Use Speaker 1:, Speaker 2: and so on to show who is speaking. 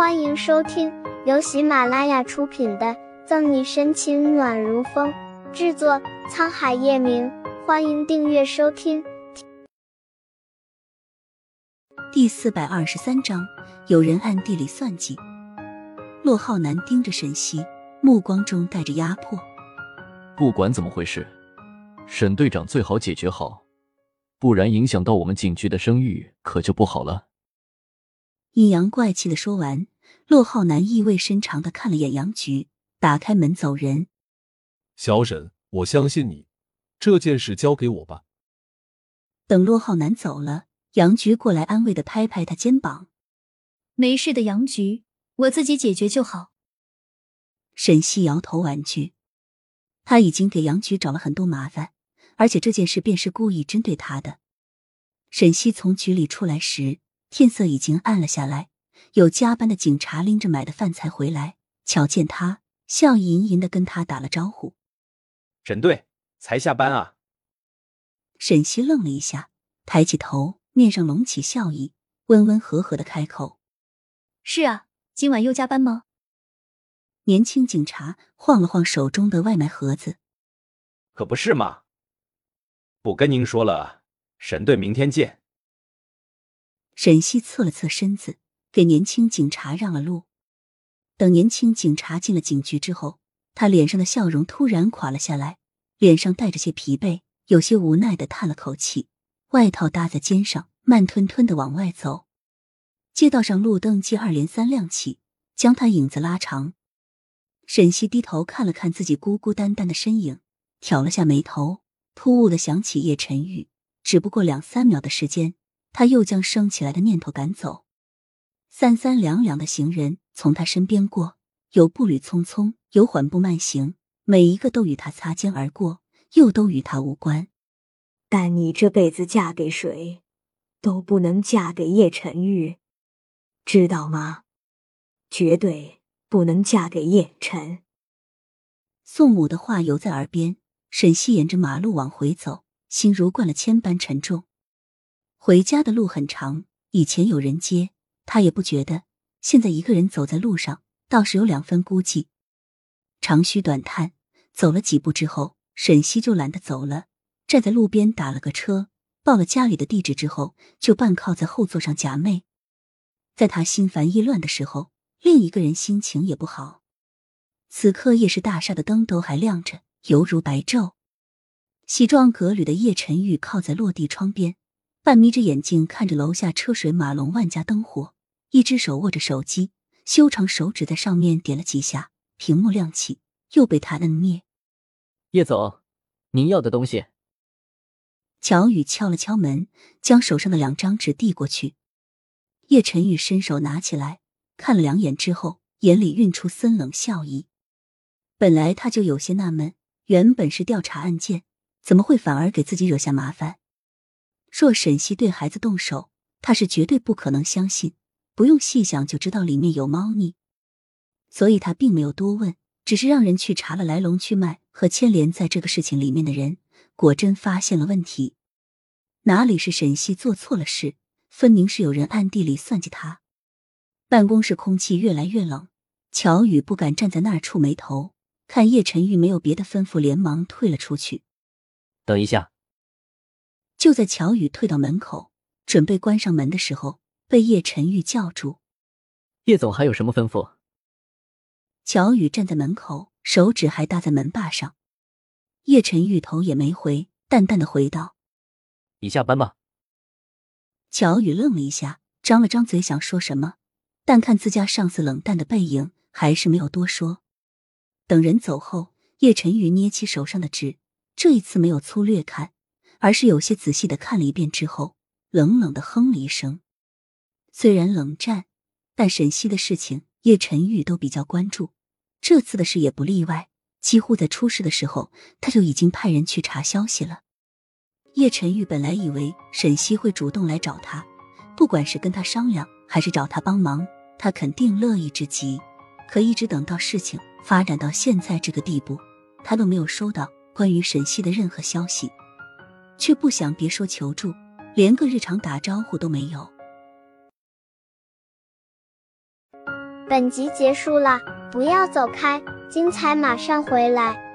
Speaker 1: 欢迎收听由喜马拉雅出品的《赠你深情暖如风》，制作沧海夜明。欢迎订阅收听。
Speaker 2: 第四百二十三章，有人暗地里算计。骆浩南盯着沈西，目光中带着压迫。
Speaker 3: 不管怎么回事，沈队长最好解决好，不然影响到我们警局的声誉，可就不好了。
Speaker 2: 阴阳怪气的说完，骆浩南意味深长的看了眼杨局，打开门走人。
Speaker 4: 小沈，我相信你，这件事交给我吧。
Speaker 2: 等骆浩南走了，杨局过来安慰的拍拍他肩膀：“
Speaker 5: 没事的，杨局，我自己解决就好。”
Speaker 2: 沈西摇头婉拒，他已经给杨局找了很多麻烦，而且这件事便是故意针对他的。沈西从局里出来时。天色已经暗了下来，有加班的警察拎着买的饭菜回来，瞧见他，笑意盈盈的跟他打了招呼：“
Speaker 6: 沈队，才下班啊？”
Speaker 2: 沈西愣了一下，抬起头，面上隆起笑意，温温和和的开口：“
Speaker 5: 是啊，今晚又加班吗？”
Speaker 2: 年轻警察晃了晃手中的外卖盒子：“
Speaker 6: 可不是嘛，不跟您说了，沈队明天见。”
Speaker 2: 沈西侧了侧身子，给年轻警察让了路。等年轻警察进了警局之后，他脸上的笑容突然垮了下来，脸上带着些疲惫，有些无奈的叹了口气，外套搭在肩上，慢吞吞的往外走。街道上路灯接二连三亮起，将他影子拉长。沈西低头看了看自己孤孤单单的身影，挑了下眉头，突兀的想起叶晨玉。只不过两三秒的时间。他又将升起来的念头赶走，三三两两的行人从他身边过，有步履匆匆，有缓步慢行，每一个都与他擦肩而过，又都与他无关。
Speaker 7: 但你这辈子嫁给谁，都不能嫁给叶晨玉，知道吗？绝对不能嫁给叶晨。
Speaker 2: 宋母的话犹在耳边，沈西沿着马路往回走，心如灌了铅般沉重。回家的路很长，以前有人接他也不觉得，现在一个人走在路上倒是有两分孤寂。长吁短叹，走了几步之后，沈西就懒得走了，站在路边打了个车，报了家里的地址之后，就半靠在后座上假寐。在他心烦意乱的时候，另一个人心情也不好。此刻夜市大厦的灯都还亮着，犹如白昼。西装革履的叶晨玉靠在落地窗边。半眯着眼睛看着楼下车水马龙、万家灯火，一只手握着手机，修长手指在上面点了几下，屏幕亮起，又被他摁灭。
Speaker 8: 叶总，您要的东西。
Speaker 2: 乔宇敲了敲门，将手上的两张纸递过去。叶晨宇伸手拿起来，看了两眼之后，眼里蕴出森冷笑意。本来他就有些纳闷，原本是调查案件，怎么会反而给自己惹下麻烦？若沈西对孩子动手，他是绝对不可能相信。不用细想就知道里面有猫腻，所以他并没有多问，只是让人去查了来龙去脉和牵连在这个事情里面的人。果真发现了问题，哪里是沈西做错了事，分明是有人暗地里算计他。办公室空气越来越冷，乔宇不敢站在那儿触眉头，看叶晨玉没有别的吩咐，连忙退了出去。
Speaker 8: 等一下。
Speaker 2: 就在乔宇退到门口，准备关上门的时候，被叶晨玉叫住。
Speaker 8: 叶总还有什么吩咐？
Speaker 2: 乔宇站在门口，手指还搭在门把上。叶晨玉头也没回，淡淡的回道：“
Speaker 8: 你下班吧。”
Speaker 2: 乔宇愣了一下，张了张嘴想说什么，但看自家上司冷淡的背影，还是没有多说。等人走后，叶晨玉捏起手上的纸，这一次没有粗略看。而是有些仔细的看了一遍之后，冷冷的哼了一声。虽然冷战，但沈西的事情叶晨玉都比较关注，这次的事也不例外。几乎在出事的时候，他就已经派人去查消息了。叶晨玉本来以为沈西会主动来找他，不管是跟他商量，还是找他帮忙，他肯定乐意至极。可一直等到事情发展到现在这个地步，他都没有收到关于沈西的任何消息。却不想别说求助，连个日常打招呼都没有。
Speaker 1: 本集结束了，不要走开，精彩马上回来。